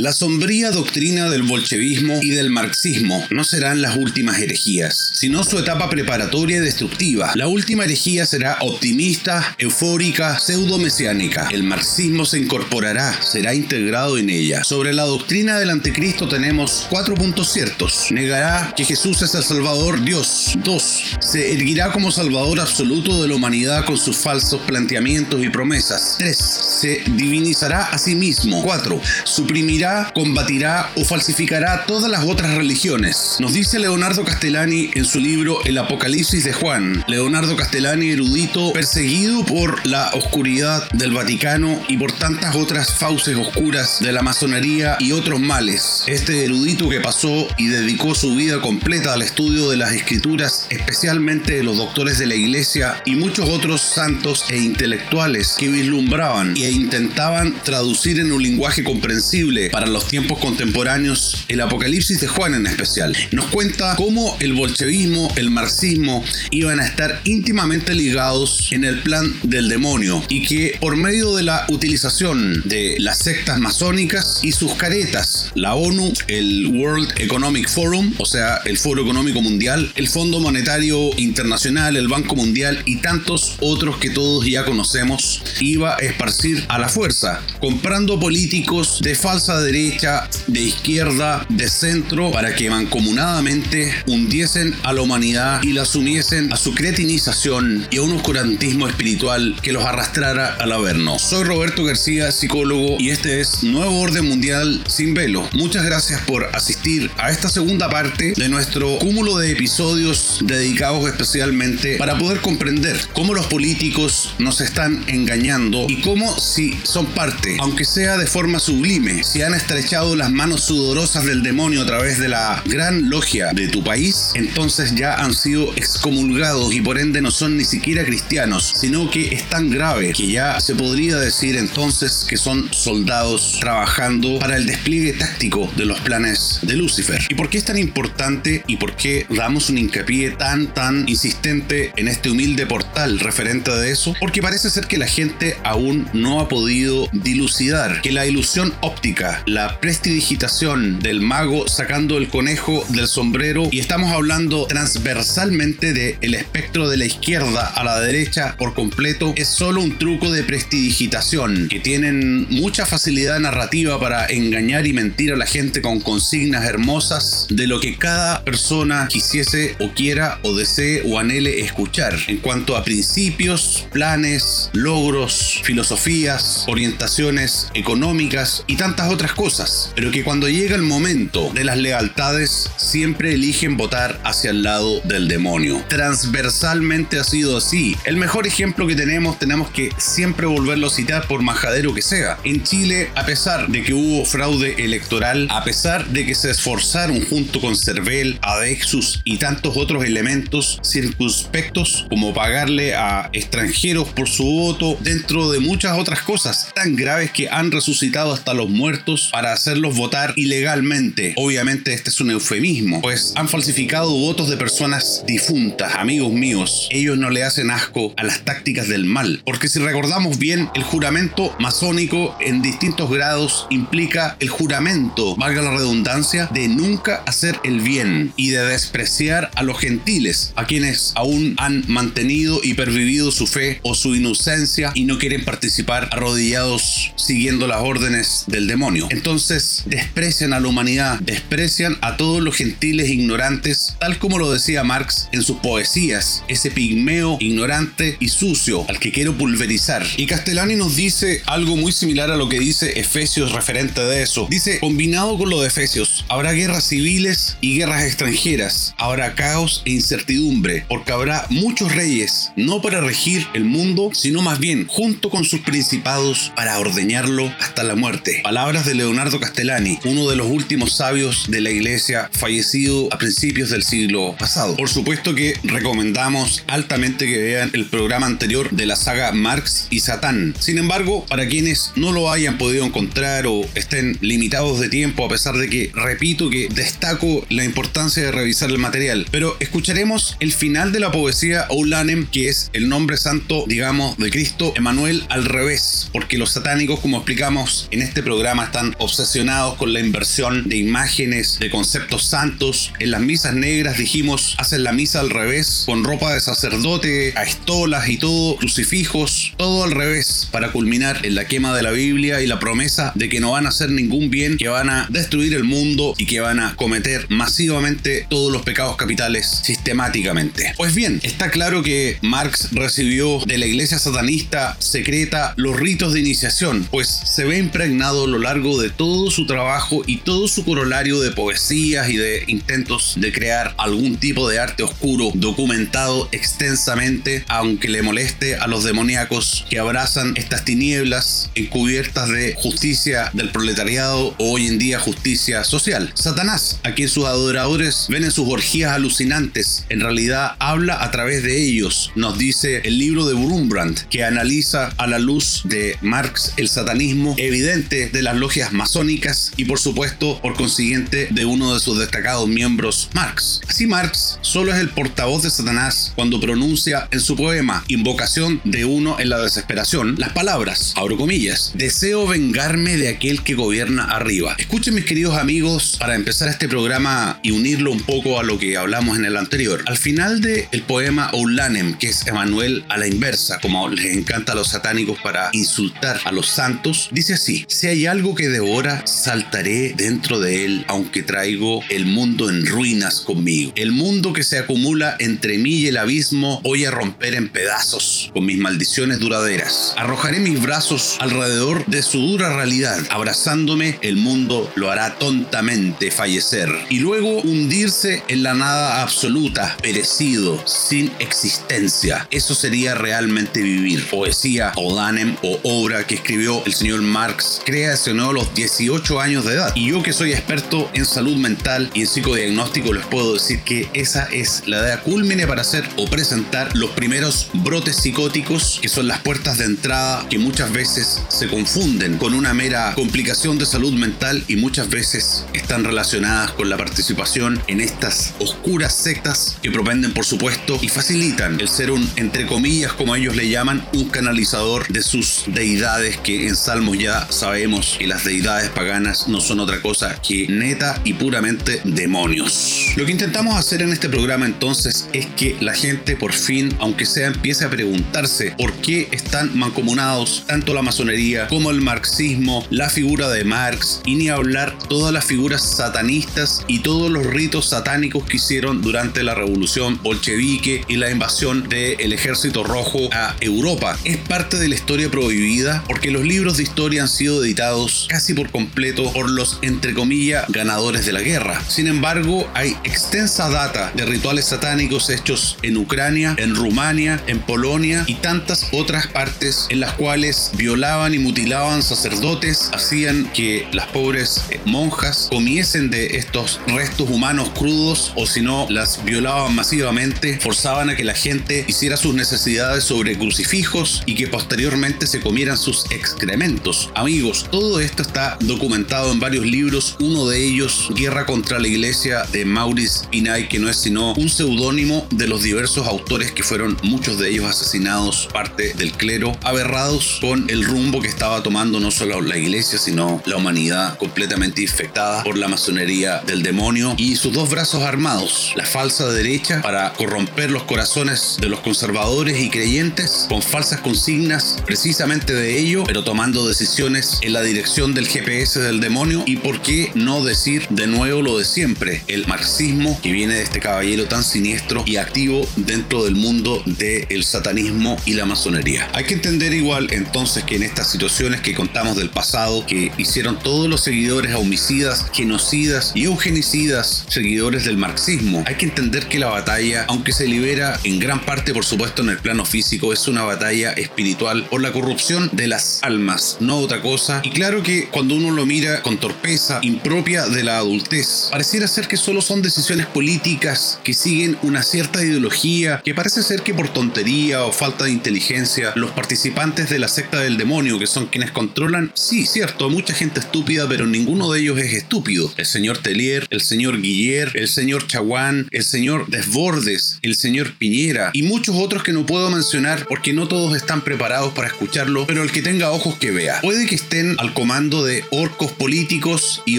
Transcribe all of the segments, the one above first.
La sombría doctrina del bolchevismo y del marxismo no serán las últimas herejías, sino su etapa preparatoria y destructiva. La última herejía será optimista, eufórica, pseudo-mesiánica. El marxismo se incorporará, será integrado en ella. Sobre la doctrina del anticristo tenemos cuatro puntos ciertos. Negará que Jesús es el Salvador Dios. 2. Se erguirá como Salvador absoluto de la humanidad con sus falsos planteamientos y promesas. 3. Se divinizará a sí mismo. 4. Suprimirá combatirá o falsificará todas las otras religiones. Nos dice Leonardo Castellani en su libro El Apocalipsis de Juan. Leonardo Castellani, erudito, perseguido por la oscuridad del Vaticano y por tantas otras fauces oscuras de la masonería y otros males. Este erudito que pasó y dedicó su vida completa al estudio de las escrituras, especialmente de los doctores de la iglesia y muchos otros santos e intelectuales que vislumbraban e intentaban traducir en un lenguaje comprensible para los tiempos contemporáneos, el Apocalipsis de Juan en especial. Nos cuenta cómo el bolchevismo, el marxismo iban a estar íntimamente ligados en el plan del demonio y que por medio de la utilización de las sectas masónicas y sus caretas, la ONU, el World Economic Forum, o sea, el Foro Económico Mundial, el Fondo Monetario Internacional, el Banco Mundial y tantos otros que todos ya conocemos, iba a esparcir a la fuerza, comprando políticos de falsa derecha, de izquierda, de centro, para que mancomunadamente hundiesen a la humanidad y la sumiesen a su cretinización y a un oscurantismo espiritual que los arrastrara al averno. Soy Roberto García, psicólogo, y este es Nuevo Orden Mundial sin velo. Muchas gracias por asistir a esta segunda parte de nuestro cúmulo de episodios dedicados especialmente para poder comprender cómo los políticos nos están engañando y cómo si son parte, aunque sea de forma sublime, si han estrechado las manos sudorosas del demonio a través de la gran logia de tu país, entonces ya han sido excomulgados y por ende no son ni siquiera cristianos, sino que es tan grave que ya se podría decir entonces que son soldados trabajando para el despliegue táctico de los planes de Lucifer. ¿Y por qué es tan importante y por qué damos un hincapié tan tan insistente en este humilde portal referente de eso? Porque parece ser que la gente aún no ha podido dilucidar que la ilusión óptica la prestidigitación del mago sacando el conejo del sombrero. Y estamos hablando transversalmente del el espectro de la izquierda a la derecha por completo. Es solo un truco de prestidigitación que tienen mucha facilidad narrativa para engañar y mentir a la gente con consignas hermosas de lo que cada persona quisiese o quiera o desee o anhele escuchar. En cuanto a principios, planes, logros, filosofías, orientaciones económicas y tantas otras cosas, pero que cuando llega el momento de las lealtades siempre eligen votar hacia el lado del demonio. Transversalmente ha sido así. El mejor ejemplo que tenemos, tenemos que siempre volverlo a citar por majadero que sea. En Chile, a pesar de que hubo fraude electoral, a pesar de que se esforzaron junto con Cervel, Adexus y tantos otros elementos circunspectos como pagarle a extranjeros por su voto, dentro de muchas otras cosas tan graves que han resucitado hasta los muertos para hacerlos votar ilegalmente. Obviamente este es un eufemismo, pues han falsificado votos de personas difuntas, amigos míos. Ellos no le hacen asco a las tácticas del mal, porque si recordamos bien, el juramento masónico en distintos grados implica el juramento, valga la redundancia, de nunca hacer el bien y de despreciar a los gentiles, a quienes aún han mantenido y pervivido su fe o su inocencia y no quieren participar arrodillados siguiendo las órdenes del demonio. Entonces desprecian a la humanidad, desprecian a todos los gentiles ignorantes, tal como lo decía Marx en sus poesías, ese pigmeo ignorante y sucio al que quiero pulverizar. Y Castellani nos dice algo muy similar a lo que dice Efesios referente de eso. Dice, combinado con lo de Efesios, habrá guerras civiles y guerras extranjeras, habrá caos e incertidumbre, porque habrá muchos reyes, no para regir el mundo, sino más bien junto con sus principados para ordeñarlo hasta la muerte. Palabras del Leonardo Castellani, uno de los últimos sabios de la iglesia fallecido a principios del siglo pasado. Por supuesto que recomendamos altamente que vean el programa anterior de la saga Marx y Satán. Sin embargo, para quienes no lo hayan podido encontrar o estén limitados de tiempo, a pesar de que repito que destaco la importancia de revisar el material, pero escucharemos el final de la poesía Oulanem, que es el nombre santo, digamos, de Cristo Emanuel al revés, porque los satánicos, como explicamos en este programa, están obsesionados con la inversión de imágenes, de conceptos santos. En las misas negras dijimos, hacen la misa al revés, con ropa de sacerdote, a estolas y todo, crucifijos, todo al revés, para culminar en la quema de la Biblia y la promesa de que no van a hacer ningún bien, que van a destruir el mundo y que van a cometer masivamente todos los pecados capitales sistemáticamente. Pues bien, está claro que Marx recibió de la iglesia satanista secreta los ritos de iniciación, pues se ve impregnado a lo largo de todo su trabajo y todo su corolario de poesías y de intentos de crear algún tipo de arte oscuro documentado extensamente, aunque le moleste a los demoníacos que abrazan estas tinieblas encubiertas de justicia del proletariado o hoy en día justicia social. Satanás, a quien sus adoradores ven en sus orgías alucinantes, en realidad habla a través de ellos, nos dice el libro de Brumbrand, que analiza a la luz de Marx el satanismo evidente de las logias masónicas y por supuesto por consiguiente de uno de sus destacados miembros, Marx. Así Marx solo es el portavoz de Satanás cuando pronuncia en su poema Invocación de uno en la desesperación las palabras, abro comillas, deseo vengarme de aquel que gobierna arriba. Escuchen mis queridos amigos para empezar este programa y unirlo un poco a lo que hablamos en el anterior. Al final del el poema Oulanem, que es Emanuel a la inversa, como les encanta a los satánicos para insultar a los santos, dice así, si hay algo que devora, saltaré dentro de él, aunque traigo el mundo en ruinas conmigo. El mundo que se acumula entre mí y el abismo voy a romper en pedazos con mis maldiciones duraderas. Arrojaré mis brazos alrededor de su dura realidad. Abrazándome, el mundo lo hará tontamente fallecer y luego hundirse en la nada absoluta, perecido, sin existencia. Eso sería realmente vivir. Poesía o danem o obra que escribió el señor Marx creacionó a los 18 años de edad. Y yo que soy experto en salud mental y en psicodiagnóstico les puedo decir que esa es la idea culmine para hacer o presentar los primeros brotes psicóticos que son las puertas de entrada que muchas veces se confunden con una mera complicación de salud mental y muchas veces están relacionadas con la participación en estas oscuras sectas que propenden por supuesto y facilitan el ser un entre comillas como ellos le llaman un canalizador de sus deidades que en Salmos ya sabemos que las deidades paganas no son otra cosa que neta y puramente demonios. Lo que intentamos hacer en este programa entonces es que la gente por fin, aunque sea, empiece a preguntarse por qué están mancomunados tanto la masonería como el marxismo, la figura de Marx y ni hablar todas las figuras satanistas y todos los ritos satánicos que hicieron durante la revolución bolchevique y la invasión del ejército rojo a Europa. Es parte de la historia prohibida porque los libros de historia han sido editados casi por completo por los entre comillas ganadores de la guerra. Sin embargo, hay extensa data de rituales satánicos hechos en Ucrania, en Rumania, en Polonia y tantas otras partes en las cuales violaban y mutilaban sacerdotes, hacían que las pobres eh, monjas comiesen de estos restos humanos crudos o si no las violaban masivamente, forzaban a que la gente hiciera sus necesidades sobre crucifijos y que posteriormente se comieran sus excrementos. Amigos, todo esto está documentado en varios libros, uno de ellos Guerra contra la Iglesia de Maurice Pinay, que no es sino un seudónimo de los diversos autores que fueron muchos de ellos asesinados, parte del clero, aberrados con el rumbo que estaba tomando no solo la iglesia, sino la humanidad completamente infectada por la masonería del demonio y sus dos brazos armados, la falsa derecha para corromper los corazones de los conservadores y creyentes con falsas consignas precisamente de ello, pero tomando decisiones en la dirección del GPS del demonio y por qué no decir de nuevo lo de siempre, el marxismo que viene de este caballero tan siniestro y activo dentro del mundo del satanismo y la masonería. Hay que entender igual entonces que en estas situaciones que contamos del pasado que hicieron todos los seguidores homicidas, genocidas y eugenicidas, seguidores del marxismo, hay que entender que la batalla, aunque se libera en gran parte por supuesto en el plano físico, es una batalla espiritual por la corrupción de las almas, no otra cosa. Y claro que cuando uno lo mira con torpeza impropia de la adultez, pareciera ser que solo son decisiones políticas que siguen una cierta ideología que parece ser que por tontería o falta de inteligencia los participantes de la secta del demonio, que son quienes controlan, sí, cierto, mucha gente estúpida, pero ninguno de ellos es estúpido. El señor Telier, el señor Guiller, el señor Chaguán, el señor Desbordes, el señor Piñera y muchos otros que no puedo mencionar porque no todos están preparados para escucharlo, pero el que tenga ojos que vea. Puede que estén al comando de orcos políticos y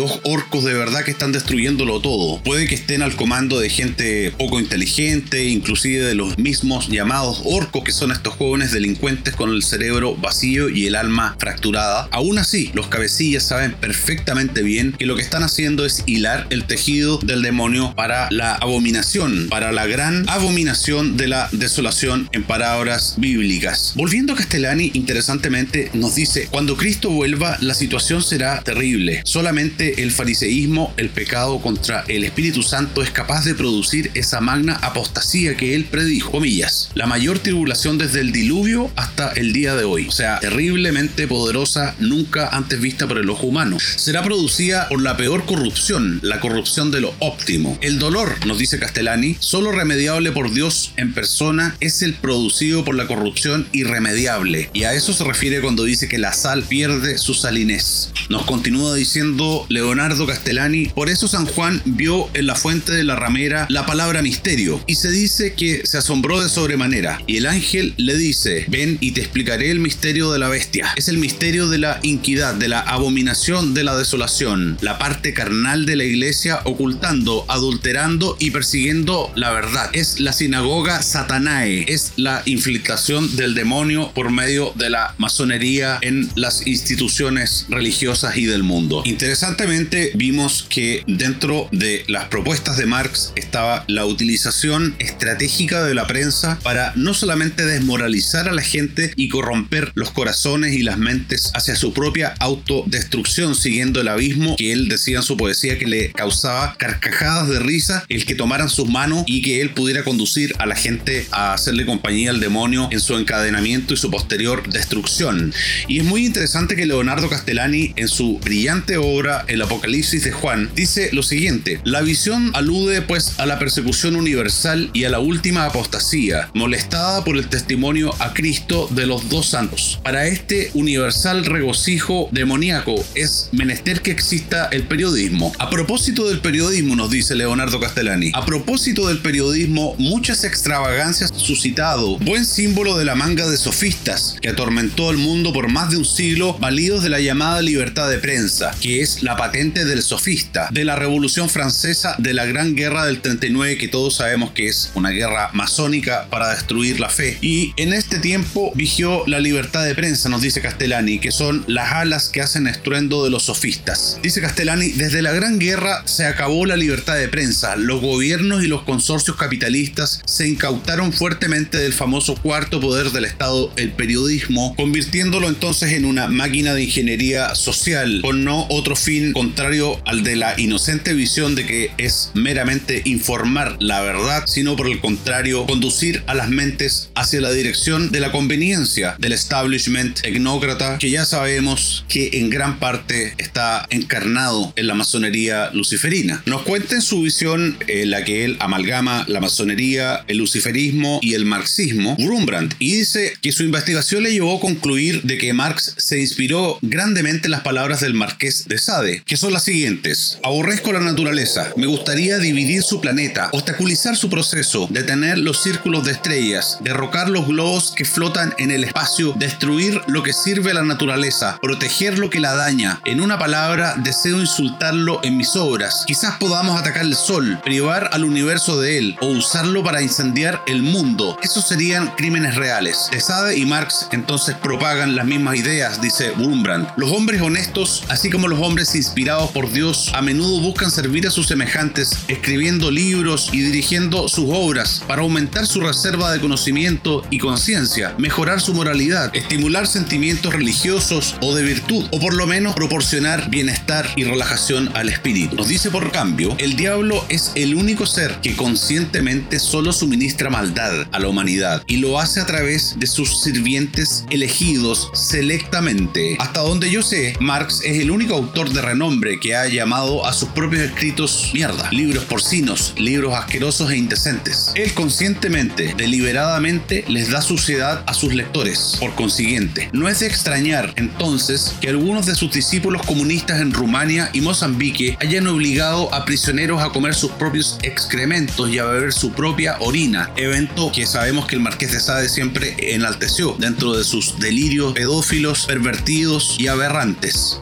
orcos de verdad que están destruyéndolo todo. Puede que estén al comando de gente poco inteligente, inclusive de los mismos llamados orcos, que son estos jóvenes delincuentes con el cerebro vacío y el alma fracturada. Aún así, los cabecillas saben perfectamente bien que lo que están haciendo es hilar el tejido del demonio para la abominación, para la gran abominación de la desolación en palabras bíblicas. Volviendo a Castellani, interesantemente nos dice, cuando Cristo vuelva, la situación será terrible. Solamente el fariseísmo, el pecado contra el Espíritu Santo es capaz de producir esa magna apostasía que él predijo. Comillas, la mayor tribulación desde el diluvio hasta el día de hoy. O sea, terriblemente poderosa, nunca antes vista por el ojo humano. Será producida por la peor corrupción, la corrupción de lo óptimo. El dolor, nos dice Castellani, solo remediable por Dios en persona es el producido por la corrupción irremediable. Y a eso se refiere cuando dice que la sal pierde su salinez. Nos continúa diciendo Leonardo Castellani, por eso San Juan vio en la fuente de la ramera la palabra misterio y se dice que se asombró de sobremanera y el ángel le dice, ven y te explicaré el misterio de la bestia. Es el misterio de la inquidad, de la abominación, de la desolación, la parte carnal de la iglesia ocultando, adulterando y persiguiendo la verdad. Es la sinagoga satanae, es la infiltración del demonio por medio de la masonería en las instituciones religiosas y del mundo. Interesantemente vimos que dentro de las propuestas de Marx estaba la utilización estratégica de la prensa para no solamente desmoralizar a la gente y corromper los corazones y las mentes hacia su propia autodestrucción siguiendo el abismo que él decía en su poesía que le causaba carcajadas de risa el que tomaran sus manos y que él pudiera conducir a la gente a hacerle compañía al demonio en su encadenamiento y su posterior destrucción. Y es muy interesante que Leonardo Castellani en su brillante obra El Apocalipsis de Juan dice lo siguiente, la visión alude pues a la persecución universal y a la última apostasía, molestada por el testimonio a Cristo de los dos santos. Para este universal regocijo demoníaco es menester que exista el periodismo. A propósito del periodismo, nos dice Leonardo Castellani, a propósito del periodismo, muchas extravagancias suscitado, buen símbolo de la manga de sofistas que atormentó al mundo por más de un siglo, validos de la llamada libertad de prensa, que es la patente del sofista, de la Revolución Francesa, de la Gran Guerra del 39, que todos sabemos que es una guerra masónica para destruir la fe. Y en este tiempo vigió la libertad de prensa, nos dice Castellani, que son las alas que hacen estruendo de los sofistas. Dice Castellani, desde la Gran Guerra se acabó la libertad de prensa, los gobiernos y los consorcios capitalistas se incautaron fuertemente del famoso cuarto poder del Estado, el periodismo, convirtiéndolo entonces en una máquina de ingeniería social, con no otro fin contrario al de la inocente visión de que es meramente informar la verdad, sino por el contrario, conducir a las mentes hacia la dirección de la conveniencia del establishment tecnócrata que ya sabemos que en gran parte está encarnado en la masonería luciferina. Nos cuenta en su visión en la que él amalgama la masonería, el luciferismo y el marxismo, Brumbrand, y dice que su investigación le llevó a concluir de que Marx se inspiró grandemente las palabras del marqués de Sade, que son las siguientes. Aborrezco la naturaleza, me gustaría dividir su planeta, obstaculizar su proceso, detener los círculos de estrellas, derrocar los globos que flotan en el espacio, destruir lo que sirve a la naturaleza, proteger lo que la daña. En una palabra, deseo insultarlo en mis obras. Quizás podamos atacar el sol, privar al universo de él o usarlo para incendiar el mundo. Esos serían crímenes reales. De Sade y Marx entonces propagan las mismas ideas, dice Wurmbrand. Los hombres honestos, así como los hombres inspirados por Dios, a menudo buscan servir a sus semejantes, escribiendo libros y dirigiendo sus obras para aumentar su reserva de conocimiento y conciencia, mejorar su moralidad, estimular sentimientos religiosos o de virtud, o por lo menos proporcionar bienestar y relajación al espíritu. Nos dice por cambio, el diablo es el único ser que conscientemente solo suministra maldad a la humanidad y lo hace a través de sus sirvientes elegidos selectamente. Hasta donde yo Marx es el único autor de renombre que ha llamado a sus propios escritos mierda, libros porcinos, libros asquerosos e indecentes. Él conscientemente, deliberadamente, les da suciedad a sus lectores. Por consiguiente, no es de extrañar entonces que algunos de sus discípulos comunistas en Rumania y Mozambique hayan obligado a prisioneros a comer sus propios excrementos y a beber su propia orina, evento que sabemos que el marqués de Sade siempre enalteció dentro de sus delirios pedófilos, pervertidos y aberrantes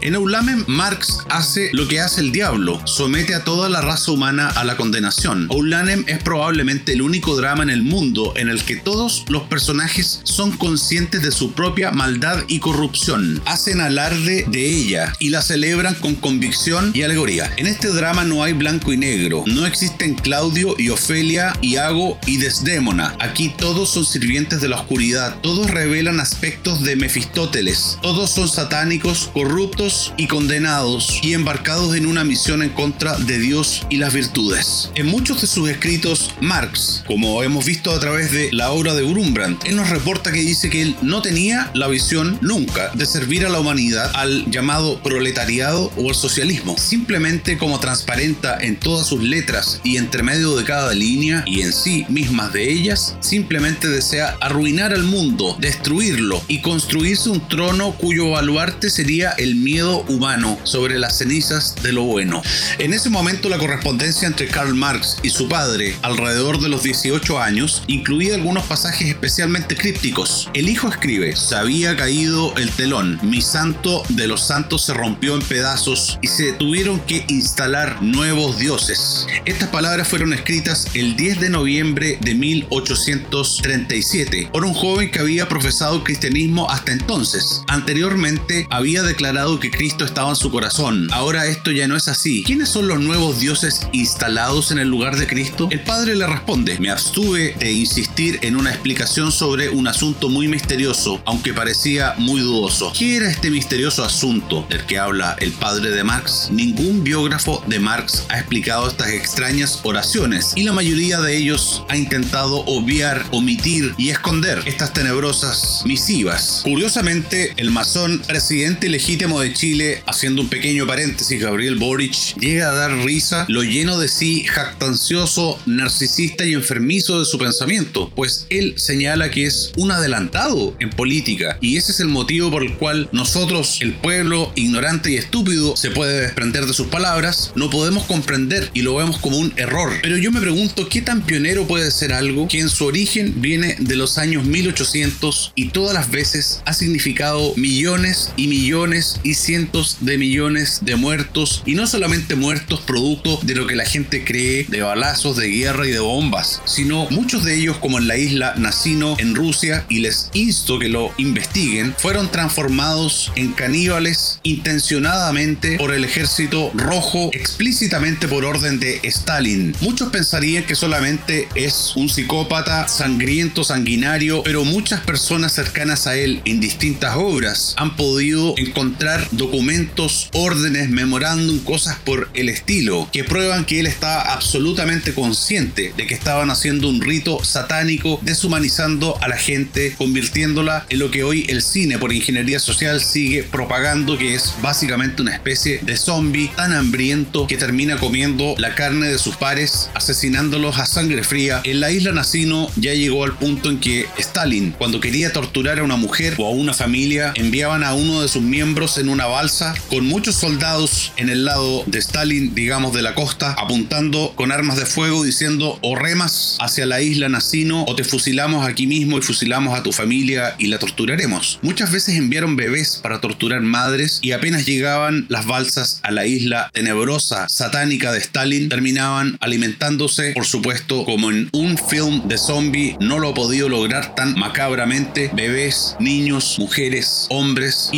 En Eulamen, Marx hace lo que hace el diablo, somete a toda la raza humana a la condenación. Eulanem es probablemente el único drama en el mundo en el que todos los personajes son conscientes de su propia maldad y corrupción, hacen alarde de ella y la celebran con convicción y alegoría. En este drama no hay blanco y negro, no existen Claudio y Ofelia, Iago y Desdémona. Aquí todos son sirvientes de la oscuridad, todos revelan aspectos de Mefistóteles, todos son satánicos, corruptos y condenados y embarcados en una misión en contra de Dios y las virtudes. En muchos de sus escritos, Marx, como hemos visto a través de la obra de Brumbrand, él nos reporta que dice que él no tenía la visión nunca de servir a la humanidad al llamado proletariado o al socialismo. Simplemente como transparenta en todas sus letras y entre medio de cada línea y en sí mismas de ellas, simplemente desea arruinar al mundo, destruirlo y construirse un trono cuyo baluarte sería el miedo humano sobre las cenizas de lo bueno. En ese momento la correspondencia entre Karl Marx y su padre, alrededor de los 18 años, incluía algunos pasajes especialmente crípticos. El hijo escribe, se había caído el telón, mi santo de los santos se rompió en pedazos y se tuvieron que instalar nuevos dioses. Estas palabras fueron escritas el 10 de noviembre de 1837 por un joven que había profesado cristianismo hasta entonces. Anteriormente había declarado que Cristo estaba en su corazón. Ahora esto ya no es así. ¿Quiénes son los nuevos dioses instalados en el lugar de Cristo? El padre le responde, me abstuve de insistir en una explicación sobre un asunto muy misterioso, aunque parecía muy dudoso. ¿Qué era este misterioso asunto del que habla el padre de Marx? Ningún biógrafo de Marx ha explicado estas extrañas oraciones y la mayoría de ellos ha intentado obviar, omitir y esconder estas tenebrosas misivas. Curiosamente, el masón presidente legítimo de Chile, haciendo un pequeño paréntesis, Gabriel Boric, llega a dar risa lo lleno de sí, jactancioso, narcisista y enfermizo de su pensamiento, pues él señala que es un adelantado en política y ese es el motivo por el cual nosotros, el pueblo ignorante y estúpido, se puede desprender de sus palabras, no podemos comprender y lo vemos como un error. Pero yo me pregunto, ¿qué tan pionero puede ser algo que en su origen viene de los años 1800 y todas las veces ha significado millones y millones y cientos de millones de muertos y no solamente muertos producto de lo que la gente cree de balazos, de guerra y de bombas, sino muchos de ellos como en la isla Nacino en Rusia y les insto que lo investiguen, fueron transformados en caníbales intencionadamente por el ejército rojo explícitamente por orden de Stalin. Muchos pensarían que solamente es un psicópata sangriento, sanguinario, pero muchas personas cercanas a él en distintas obras han podido encontrar documentos, órdenes, memorándum, cosas por el estilo, que prueban que él estaba absolutamente consciente de que estaban haciendo un rito satánico, deshumanizando a la gente, convirtiéndola en lo que hoy el cine por ingeniería social sigue propagando, que es básicamente una especie de zombie tan hambriento que termina comiendo la carne de sus pares, asesinándolos a sangre fría. En la isla Nacino ya llegó al punto en que Stalin, cuando quería torturar a una mujer o a una familia, enviaban a uno de sus miembros en una balsa con muchos soldados en el lado de Stalin, digamos de la costa, apuntando con armas de fuego diciendo o remas hacia la isla Nacino o te fusilamos aquí mismo y fusilamos a tu familia y la torturaremos. Muchas veces enviaron bebés para torturar madres y apenas llegaban las balsas a la isla tenebrosa, satánica de Stalin, terminaban alimentándose, por supuesto, como en un film de zombie no lo ha podido lograr tan macabramente, bebés, niños, mujeres, hombres,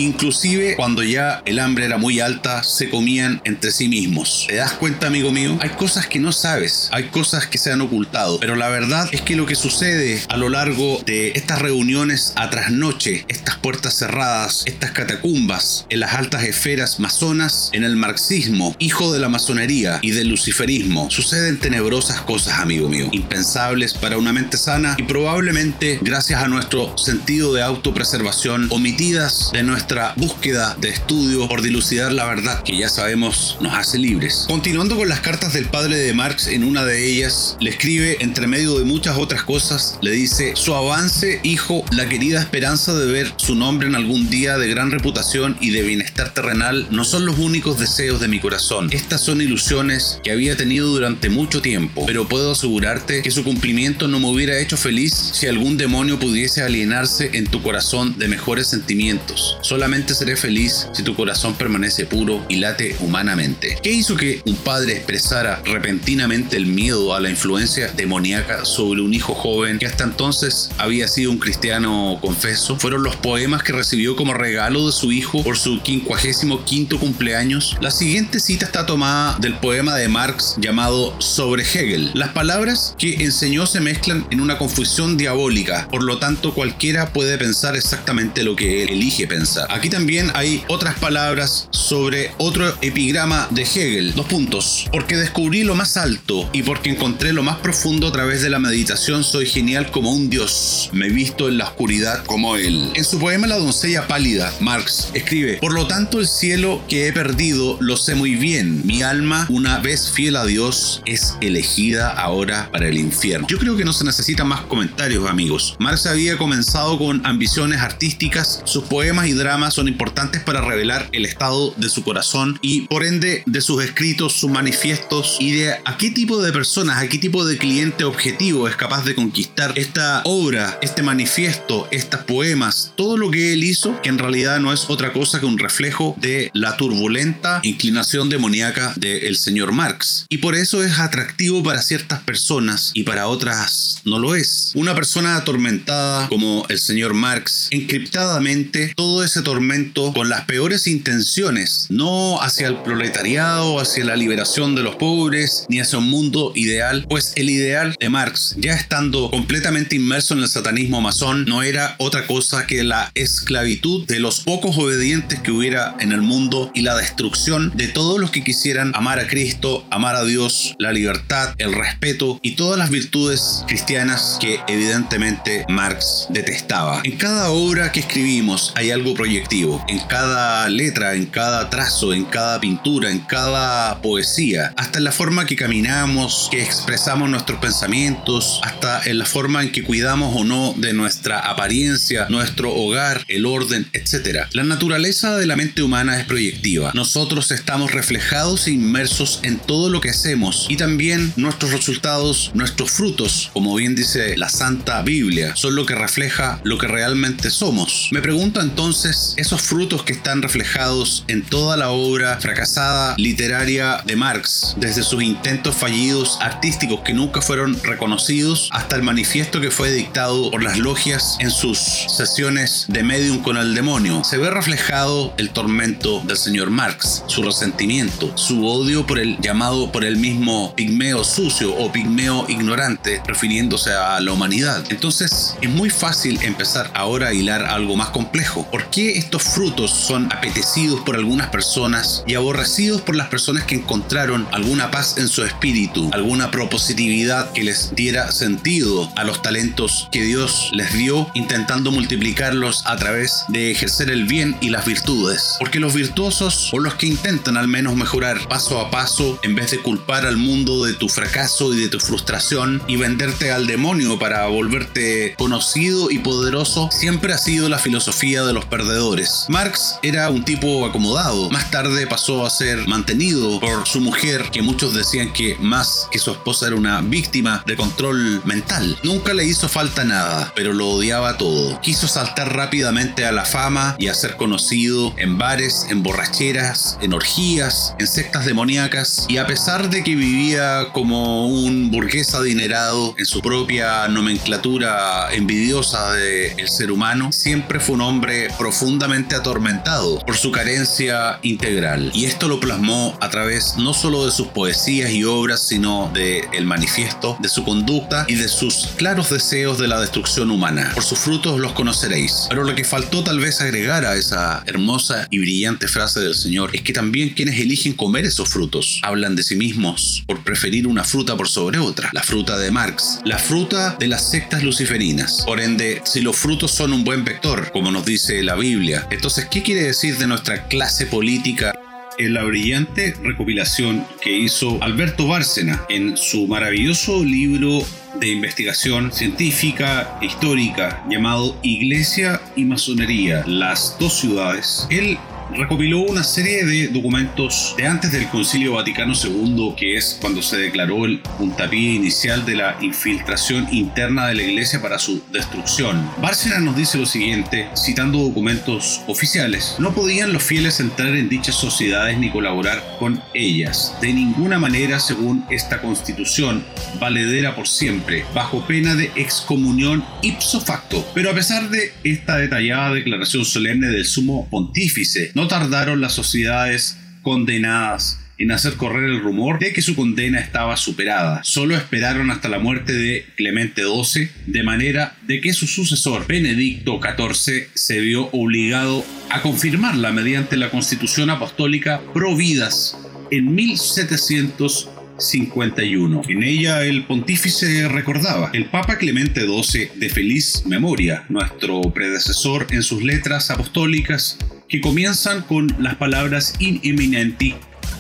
cuando ya el hambre era muy alta, se comían entre sí mismos. ¿Te das cuenta, amigo mío? Hay cosas que no sabes, hay cosas que se han ocultado, pero la verdad es que lo que sucede a lo largo de estas reuniones a trasnoche, estas puertas cerradas, estas catacumbas, en las altas esferas masonas, en el marxismo, hijo de la masonería y del luciferismo, suceden tenebrosas cosas, amigo mío, impensables para una mente sana y probablemente gracias a nuestro sentido de autopreservación, omitidas de nuestra búsqueda de estudio por dilucidar la verdad que ya sabemos nos hace libres. Continuando con las cartas del padre de Marx, en una de ellas le escribe, entre medio de muchas otras cosas, le dice, su avance, hijo, la querida esperanza de ver su nombre en algún día de gran reputación y de bienestar terrenal, no son los únicos deseos de mi corazón. Estas son ilusiones que había tenido durante mucho tiempo, pero puedo asegurarte que su cumplimiento no me hubiera hecho feliz si algún demonio pudiese alienarse en tu corazón de mejores sentimientos. Solamente seré seré feliz si tu corazón permanece puro y late humanamente. ¿Qué hizo que un padre expresara repentinamente el miedo a la influencia demoníaca sobre un hijo joven que hasta entonces había sido un cristiano confeso? Fueron los poemas que recibió como regalo de su hijo por su quincuagésimo quinto cumpleaños. La siguiente cita está tomada del poema de Marx llamado Sobre Hegel. Las palabras que enseñó se mezclan en una confusión diabólica, por lo tanto cualquiera puede pensar exactamente lo que él elige pensar. Aquí también hay otras palabras sobre otro epigrama de Hegel. Dos puntos. Porque descubrí lo más alto y porque encontré lo más profundo a través de la meditación soy genial como un dios. Me he visto en la oscuridad como él. En su poema La doncella pálida, Marx escribe, por lo tanto el cielo que he perdido lo sé muy bien. Mi alma, una vez fiel a Dios, es elegida ahora para el infierno. Yo creo que no se necesitan más comentarios, amigos. Marx había comenzado con ambiciones artísticas, sus poemas y dramas son importantes para revelar el estado de su corazón y por ende de sus escritos, sus manifiestos y de a qué tipo de personas, a qué tipo de cliente objetivo es capaz de conquistar esta obra, este manifiesto, estos poemas, todo lo que él hizo, que en realidad no es otra cosa que un reflejo de la turbulenta inclinación demoníaca del señor Marx. Y por eso es atractivo para ciertas personas y para otras no lo es. Una persona atormentada como el señor Marx, encriptadamente todo ese tormento con las peores intenciones, no hacia el proletariado, hacia la liberación de los pobres, ni hacia un mundo ideal, pues el ideal de Marx, ya estando completamente inmerso en el satanismo masón, no era otra cosa que la esclavitud de los pocos obedientes que hubiera en el mundo y la destrucción de todos los que quisieran amar a Cristo, amar a Dios, la libertad, el respeto y todas las virtudes cristianas que evidentemente Marx detestaba. En cada obra que escribimos hay algo proyectivo, en cada letra, en cada trazo, en cada pintura, en cada poesía, hasta en la forma que caminamos, que expresamos nuestros pensamientos, hasta en la forma en que cuidamos o no de nuestra apariencia, nuestro hogar, el orden, etc. La naturaleza de la mente humana es proyectiva. Nosotros estamos reflejados e inmersos en todo lo que hacemos y también nuestros resultados, nuestros frutos, como bien dice la Santa Biblia, son lo que refleja lo que realmente somos. Me pregunto entonces, esos frutos que están reflejados en toda la obra fracasada literaria de Marx, desde sus intentos fallidos artísticos que nunca fueron reconocidos, hasta el manifiesto que fue dictado por las logias en sus sesiones de medium con el demonio, se ve reflejado el tormento del señor Marx, su resentimiento, su odio por el llamado por el mismo pigmeo sucio o pigmeo ignorante, refiriéndose a la humanidad. Entonces, es muy fácil empezar ahora a hilar algo más complejo. ¿Por qué estos frutos son apetecidos por algunas personas y aborrecidos por las personas que encontraron alguna paz en su espíritu, alguna propositividad que les diera sentido a los talentos que Dios les dio, intentando multiplicarlos a través de ejercer el bien y las virtudes? Porque los virtuosos o los que intentan al menos mejorar paso a paso, en vez de culpar al mundo de tu fracaso y de tu frustración y venderte al demonio para volverte conocido y poderoso, siempre ha sido la filosofía de los perdedores. Marx era un tipo acomodado, más tarde pasó a ser mantenido por su mujer, que muchos decían que más que su esposa era una víctima de control mental. Nunca le hizo falta nada, pero lo odiaba todo. Quiso saltar rápidamente a la fama y a ser conocido en bares, en borracheras, en orgías, en sectas demoníacas, y a pesar de que vivía como un burgués adinerado en su propia nomenclatura envidiosa del ser humano, siempre fue un hombre profundamente atormentado por su carencia integral. Y esto lo plasmó a través no solo de sus poesías y obras, sino de el manifiesto, de su conducta y de sus claros deseos de la destrucción humana. Por sus frutos los conoceréis. Pero lo que faltó tal vez agregar a esa hermosa y brillante frase del Señor es que también quienes eligen comer esos frutos hablan de sí mismos por preferir una fruta por sobre otra. La fruta de Marx, la fruta de las sectas luciferinas. Por ende, si los frutos son un buen vector, como nos dice la Biblia, entonces, ¿qué quiere decir de nuestra clase política? en la brillante recopilación que hizo Alberto Bárcena en su maravilloso libro de investigación científica e histórica llamado Iglesia y Masonería, las dos ciudades. Él recopiló una serie de documentos de antes del Concilio Vaticano II, que es cuando se declaró el puntapié inicial de la infiltración interna de la Iglesia para su destrucción. Bárcena nos dice lo siguiente, citando documentos oficiales, no podían los fieles entrar en dichas sociedades ni colaborar con ellas, de ninguna manera según esta constitución, valedera por siempre, bajo pena de excomunión ipso facto. Pero a pesar de esta detallada declaración solemne del sumo pontífice, no tardaron las sociedades condenadas en hacer correr el rumor de que su condena estaba superada. Solo esperaron hasta la muerte de Clemente XII, de manera de que su sucesor, Benedicto XIV, se vio obligado a confirmarla mediante la Constitución Apostólica Providas en 1751. En ella el pontífice recordaba, el Papa Clemente XII de feliz memoria, nuestro predecesor en sus letras apostólicas, que comienzan con las palabras in eminenti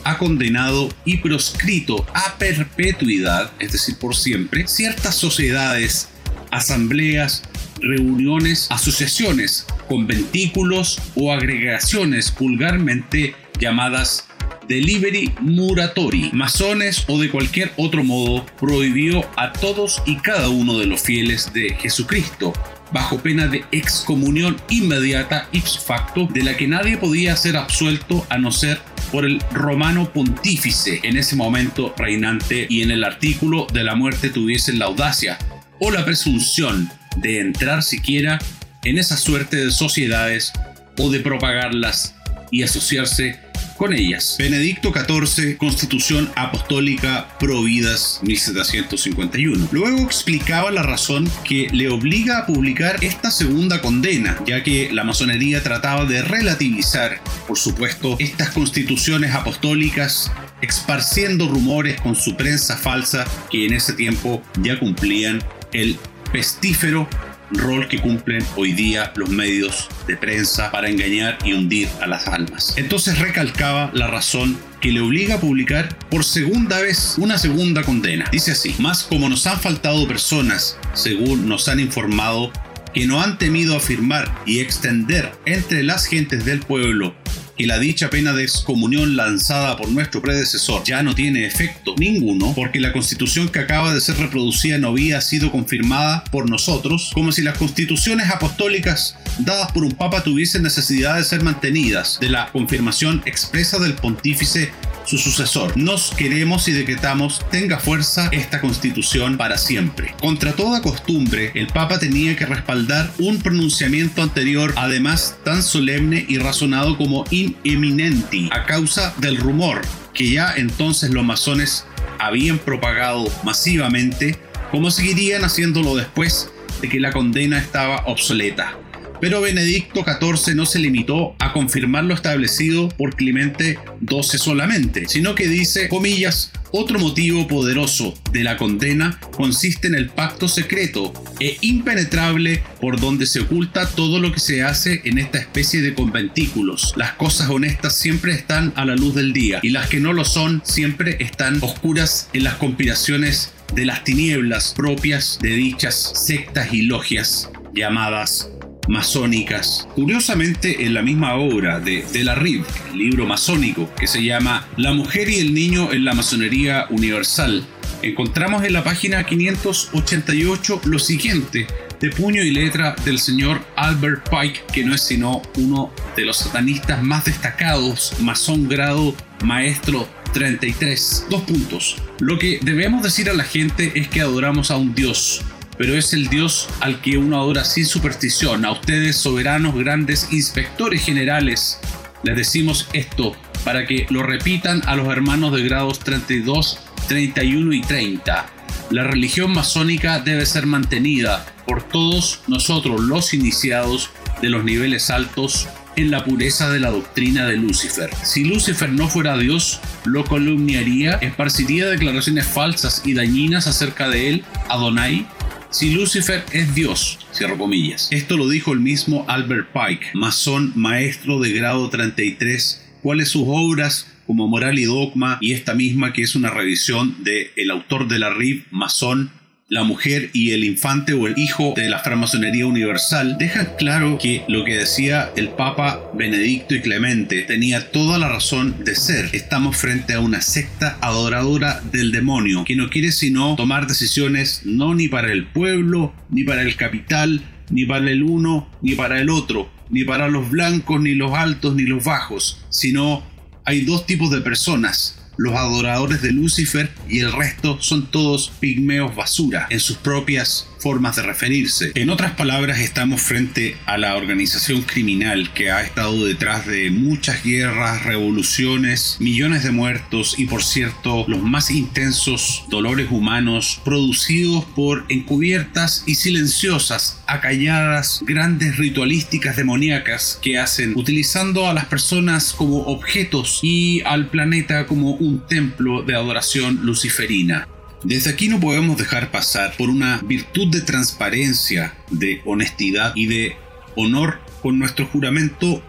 ha condenado y proscrito a perpetuidad, es decir, por siempre, ciertas sociedades, asambleas, reuniones, asociaciones, conventículos o agregaciones vulgarmente llamadas delivery muratori, masones o de cualquier otro modo, prohibió a todos y cada uno de los fieles de Jesucristo bajo pena de excomunión inmediata ipso facto, de la que nadie podía ser absuelto a no ser por el romano pontífice en ese momento reinante y en el artículo de la muerte tuviesen la audacia o la presunción de entrar siquiera en esa suerte de sociedades o de propagarlas y asociarse con ellas. Benedicto XIV, Constitución Apostólica Providas 1751. Luego explicaba la razón que le obliga a publicar esta segunda condena, ya que la masonería trataba de relativizar, por supuesto, estas constituciones apostólicas esparciendo rumores con su prensa falsa que en ese tiempo ya cumplían el pestífero rol que cumplen hoy día los medios de prensa para engañar y hundir a las almas. Entonces recalcaba la razón que le obliga a publicar por segunda vez una segunda condena. Dice así, más como nos han faltado personas, según nos han informado, que no han temido afirmar y extender entre las gentes del pueblo y la dicha pena de excomunión lanzada por nuestro predecesor ya no tiene efecto ninguno porque la constitución que acaba de ser reproducida no había sido confirmada por nosotros, como si las constituciones apostólicas dadas por un papa tuviesen necesidad de ser mantenidas de la confirmación expresa del pontífice su sucesor. Nos queremos y decretamos tenga fuerza esta constitución para siempre. Contra toda costumbre, el Papa tenía que respaldar un pronunciamiento anterior, además tan solemne y razonado como in eminenti, a causa del rumor que ya entonces los masones habían propagado masivamente, como seguirían haciéndolo después de que la condena estaba obsoleta. Pero Benedicto XIV no se limitó a confirmar lo establecido por Clemente XII solamente, sino que dice, comillas, otro motivo poderoso de la condena consiste en el pacto secreto e impenetrable por donde se oculta todo lo que se hace en esta especie de conventículos. Las cosas honestas siempre están a la luz del día y las que no lo son siempre están oscuras en las conspiraciones de las tinieblas propias de dichas sectas y logias llamadas masónicas. Curiosamente, en la misma obra de, de la Rive, el libro masónico que se llama La mujer y el niño en la masonería universal, encontramos en la página 588 lo siguiente de puño y letra del señor Albert Pike, que no es sino uno de los satanistas más destacados, masón grado maestro 33. Dos puntos. Lo que debemos decir a la gente es que adoramos a un Dios, pero es el Dios al que uno adora sin superstición. A ustedes, soberanos, grandes inspectores generales, les decimos esto para que lo repitan a los hermanos de grados 32, 31 y 30. La religión masónica debe ser mantenida por todos nosotros los iniciados de los niveles altos en la pureza de la doctrina de Lucifer. Si Lucifer no fuera Dios, lo calumniaría, esparciría declaraciones falsas y dañinas acerca de él, Adonai, si Lucifer es Dios, cierro comillas. Esto lo dijo el mismo Albert Pike, masón maestro de grado 33, cuáles sus obras como Moral y Dogma y esta misma que es una revisión de el autor de la RIV, masón la mujer y el infante o el hijo de la francmasonería universal, dejan claro que lo que decía el Papa Benedicto y Clemente tenía toda la razón de ser. Estamos frente a una secta adoradora del demonio, que no quiere sino tomar decisiones no ni para el pueblo, ni para el capital, ni para el uno, ni para el otro, ni para los blancos, ni los altos, ni los bajos, sino hay dos tipos de personas, los adoradores de Lucifer y el resto son todos pigmeos basura en sus propias formas de referirse. En otras palabras, estamos frente a la organización criminal que ha estado detrás de muchas guerras, revoluciones, millones de muertos y por cierto los más intensos dolores humanos producidos por encubiertas y silenciosas, acalladas, grandes ritualísticas demoníacas que hacen utilizando a las personas como objetos y al planeta como un templo de adoración luciferina. Desde aquí no podemos dejar pasar por una virtud de transparencia, de honestidad y de honor con nuestro juramento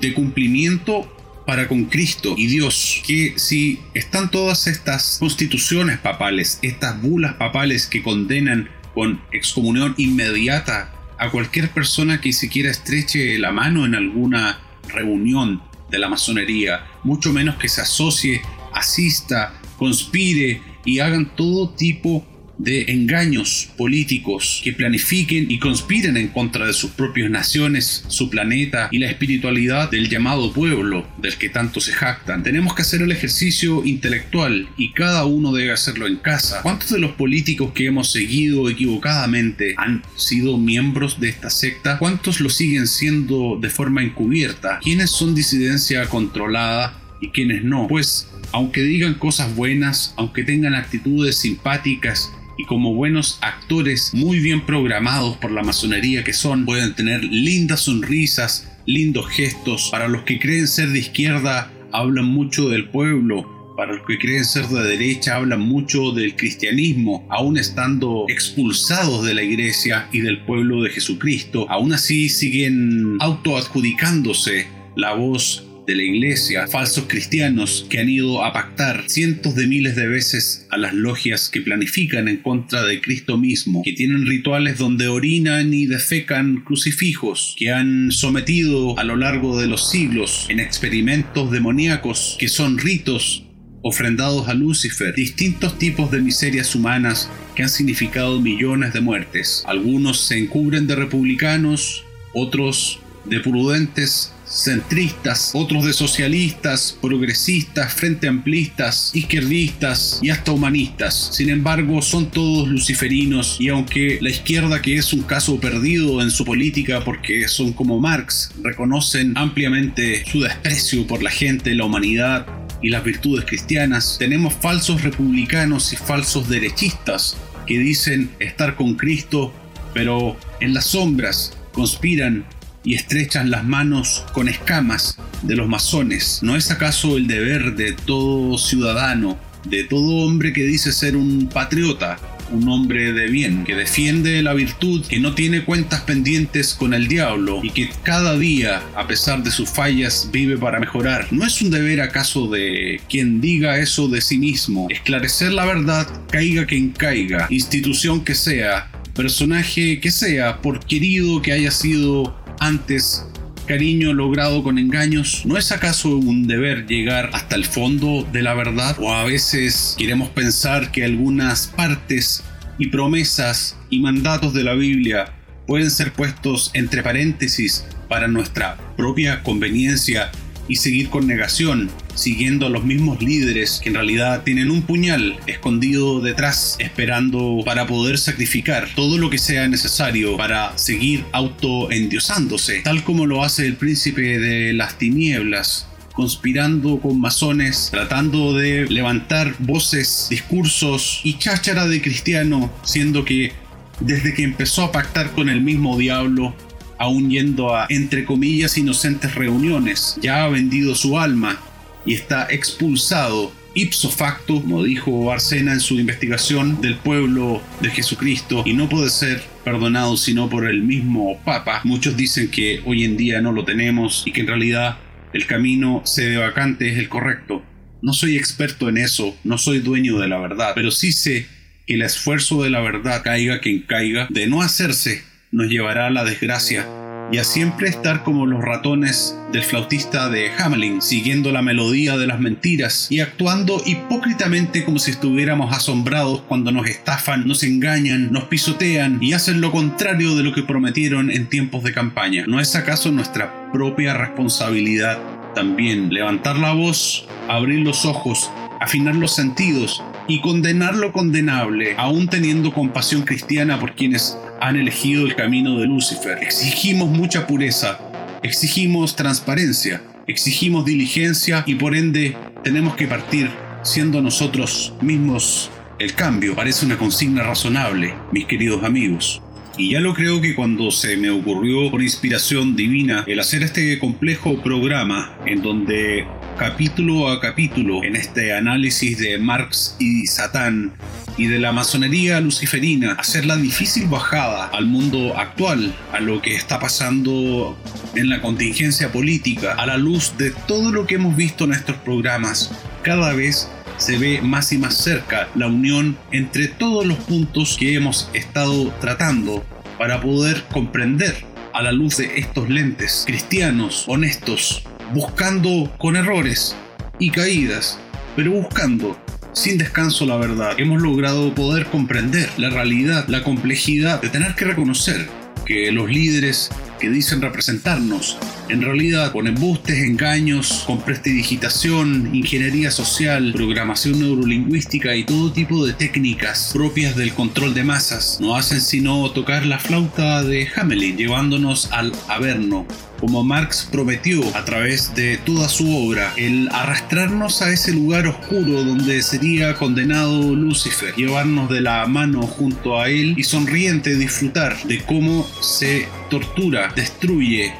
de cumplimiento para con Cristo y Dios, que si están todas estas constituciones papales, estas bulas papales que condenan con excomunión inmediata a cualquier persona que siquiera estreche la mano en alguna reunión de la masonería, mucho menos que se asocie, asista, conspire y hagan todo tipo de engaños políticos que planifiquen y conspiren en contra de sus propias naciones, su planeta y la espiritualidad del llamado pueblo del que tanto se jactan. Tenemos que hacer el ejercicio intelectual y cada uno debe hacerlo en casa. ¿Cuántos de los políticos que hemos seguido equivocadamente han sido miembros de esta secta? ¿Cuántos lo siguen siendo de forma encubierta? ¿Quiénes son disidencia controlada y quiénes no? Pues aunque digan cosas buenas, aunque tengan actitudes simpáticas y como buenos actores muy bien programados por la masonería que son, pueden tener lindas sonrisas, lindos gestos. Para los que creen ser de izquierda, hablan mucho del pueblo. Para los que creen ser de derecha, hablan mucho del cristianismo, aún estando expulsados de la iglesia y del pueblo de Jesucristo. Aún así siguen autoadjudicándose la voz de la iglesia, falsos cristianos que han ido a pactar cientos de miles de veces a las logias que planifican en contra de Cristo mismo, que tienen rituales donde orinan y defecan crucifijos, que han sometido a lo largo de los siglos en experimentos demoníacos que son ritos ofrendados a Lucifer, distintos tipos de miserias humanas que han significado millones de muertes. Algunos se encubren de republicanos, otros de prudentes centristas, otros de socialistas, progresistas, frente amplistas, izquierdistas y hasta humanistas. Sin embargo, son todos luciferinos y aunque la izquierda, que es un caso perdido en su política porque son como Marx, reconocen ampliamente su desprecio por la gente, la humanidad y las virtudes cristianas, tenemos falsos republicanos y falsos derechistas que dicen estar con Cristo, pero en las sombras conspiran y estrechan las manos con escamas de los masones. ¿No es acaso el deber de todo ciudadano, de todo hombre que dice ser un patriota, un hombre de bien, que defiende la virtud, que no tiene cuentas pendientes con el diablo y que cada día, a pesar de sus fallas, vive para mejorar. ¿No es un deber acaso de quien diga eso de sí mismo? Esclarecer la verdad, caiga quien caiga, institución que sea, personaje que sea, por querido que haya sido antes cariño logrado con engaños, ¿no es acaso un deber llegar hasta el fondo de la verdad? ¿O a veces queremos pensar que algunas partes y promesas y mandatos de la Biblia pueden ser puestos entre paréntesis para nuestra propia conveniencia y seguir con negación, siguiendo a los mismos líderes que en realidad tienen un puñal escondido detrás, esperando para poder sacrificar todo lo que sea necesario para seguir autoendiosándose, tal como lo hace el príncipe de las tinieblas conspirando con masones, tratando de levantar voces, discursos y cháchara de cristiano, siendo que desde que empezó a pactar con el mismo diablo, aún yendo a, entre comillas, inocentes reuniones, ya ha vendido su alma y está expulsado ipso facto, como dijo Arsena en su investigación, del pueblo de Jesucristo y no puede ser perdonado sino por el mismo Papa. Muchos dicen que hoy en día no lo tenemos y que en realidad el camino sede vacante es el correcto. No soy experto en eso, no soy dueño de la verdad, pero sí sé que el esfuerzo de la verdad caiga quien caiga, de no hacerse, nos llevará a la desgracia y a siempre estar como los ratones del flautista de Hamelin, siguiendo la melodía de las mentiras y actuando hipócritamente como si estuviéramos asombrados cuando nos estafan, nos engañan, nos pisotean y hacen lo contrario de lo que prometieron en tiempos de campaña. ¿No es acaso nuestra propia responsabilidad también levantar la voz, abrir los ojos, afinar los sentidos y condenar lo condenable, aún teniendo compasión cristiana por quienes han elegido el camino de Lucifer. Exigimos mucha pureza, exigimos transparencia, exigimos diligencia y por ende tenemos que partir siendo nosotros mismos el cambio. Parece una consigna razonable, mis queridos amigos. Y ya lo creo que cuando se me ocurrió por inspiración divina el hacer este complejo programa en donde capítulo a capítulo en este análisis de Marx y Satán y de la masonería luciferina, hacer la difícil bajada al mundo actual, a lo que está pasando en la contingencia política, a la luz de todo lo que hemos visto en estos programas, cada vez se ve más y más cerca la unión entre todos los puntos que hemos estado tratando para poder comprender a la luz de estos lentes cristianos, honestos, buscando con errores y caídas, pero buscando sin descanso la verdad. Hemos logrado poder comprender la realidad, la complejidad de tener que reconocer que los líderes que dicen representarnos, en realidad con embustes, engaños, con prestidigitación, ingeniería social, programación neurolingüística y todo tipo de técnicas propias del control de masas, no hacen sino tocar la flauta de Hamelin, llevándonos al Averno, como Marx prometió a través de toda su obra, el arrastrarnos a ese lugar oscuro donde sería condenado Lucifer, llevarnos de la mano junto a él y sonriente disfrutar de cómo se tortura, destruye,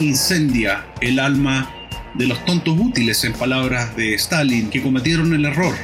incendia el alma de los tontos útiles en palabras de Stalin que cometieron el error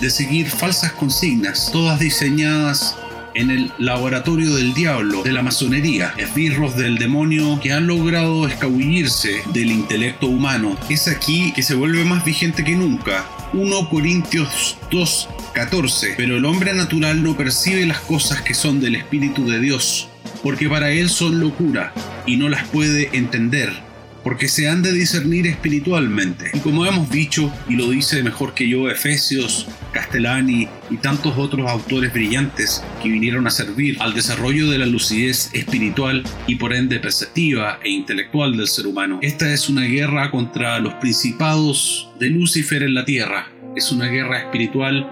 de seguir falsas consignas, todas diseñadas en el laboratorio del diablo, de la masonería, esbirros del demonio que han logrado escabullirse del intelecto humano. Es aquí que se vuelve más vigente que nunca. 1 Corintios 2, 14. Pero el hombre natural no percibe las cosas que son del Espíritu de Dios, porque para él son locura y no las puede entender porque se han de discernir espiritualmente. Y como hemos dicho, y lo dice mejor que yo Efesios, Castellani y tantos otros autores brillantes que vinieron a servir al desarrollo de la lucidez espiritual y por ende perceptiva e intelectual del ser humano. Esta es una guerra contra los principados de Lucifer en la tierra. Es una guerra espiritual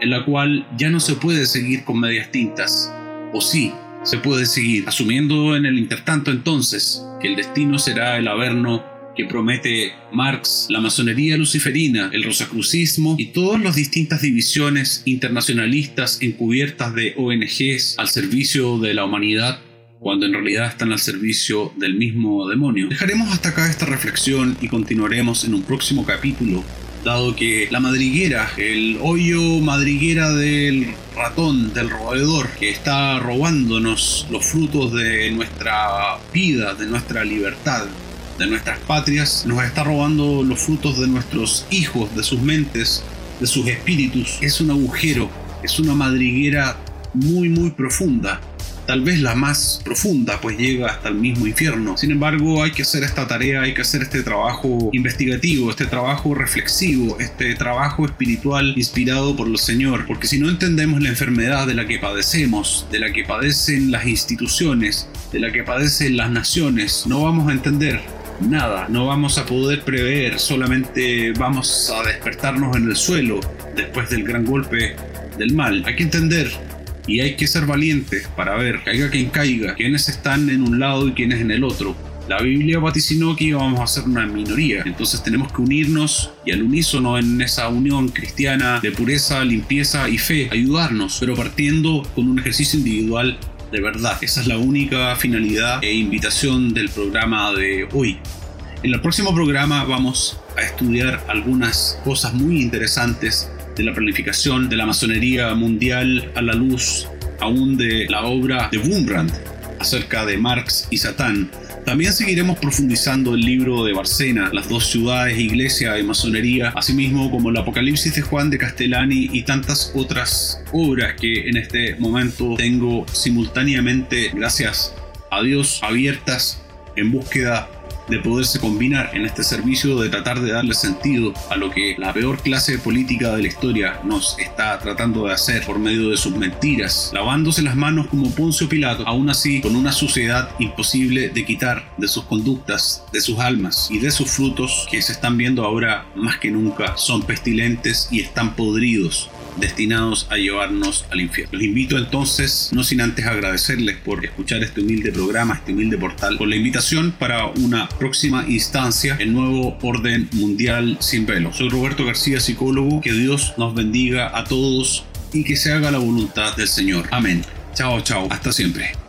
en la cual ya no se puede seguir con medias tintas. O sí, se puede seguir, asumiendo en el intertanto entonces que el destino será el averno que promete Marx, la masonería luciferina, el rosacrucismo y todas las distintas divisiones internacionalistas encubiertas de ONGs al servicio de la humanidad cuando en realidad están al servicio del mismo demonio. Dejaremos hasta acá esta reflexión y continuaremos en un próximo capítulo dado que la madriguera, el hoyo madriguera del ratón, del roedor, que está robándonos los frutos de nuestra vida, de nuestra libertad, de nuestras patrias, nos está robando los frutos de nuestros hijos, de sus mentes, de sus espíritus. Es un agujero, es una madriguera muy muy profunda tal vez la más profunda, pues llega hasta el mismo infierno. Sin embargo, hay que hacer esta tarea, hay que hacer este trabajo investigativo, este trabajo reflexivo, este trabajo espiritual inspirado por el Señor, porque si no entendemos la enfermedad de la que padecemos, de la que padecen las instituciones, de la que padecen las naciones, no vamos a entender nada, no vamos a poder prever, solamente vamos a despertarnos en el suelo después del gran golpe del mal. Hay que entender y hay que ser valientes para ver, caiga quien caiga, quiénes están en un lado y quiénes en el otro. La Biblia vaticinó que íbamos a ser una minoría, entonces tenemos que unirnos y al unísono en esa unión cristiana de pureza, limpieza y fe, ayudarnos, pero partiendo con un ejercicio individual de verdad. Esa es la única finalidad e invitación del programa de hoy. En el próximo programa vamos a estudiar algunas cosas muy interesantes de la planificación de la masonería mundial a la luz aún de la obra de Wurmbrand acerca de Marx y Satán, También seguiremos profundizando el libro de Barcena, las dos ciudades, iglesia y masonería, asimismo como el Apocalipsis de Juan de Castellani y tantas otras obras que en este momento tengo simultáneamente, gracias a Dios, abiertas en búsqueda de poderse combinar en este servicio de tratar de darle sentido a lo que la peor clase política de la historia nos está tratando de hacer por medio de sus mentiras, lavándose las manos como Poncio Pilato, aún así con una suciedad imposible de quitar de sus conductas, de sus almas y de sus frutos que se están viendo ahora más que nunca, son pestilentes y están podridos destinados a llevarnos al infierno. Los invito entonces, no sin antes agradecerles por escuchar este humilde programa, este humilde portal, con la invitación para una próxima instancia, el nuevo orden mundial sin velo. Soy Roberto García, psicólogo, que Dios nos bendiga a todos y que se haga la voluntad del Señor. Amén. Chao, chao, hasta siempre.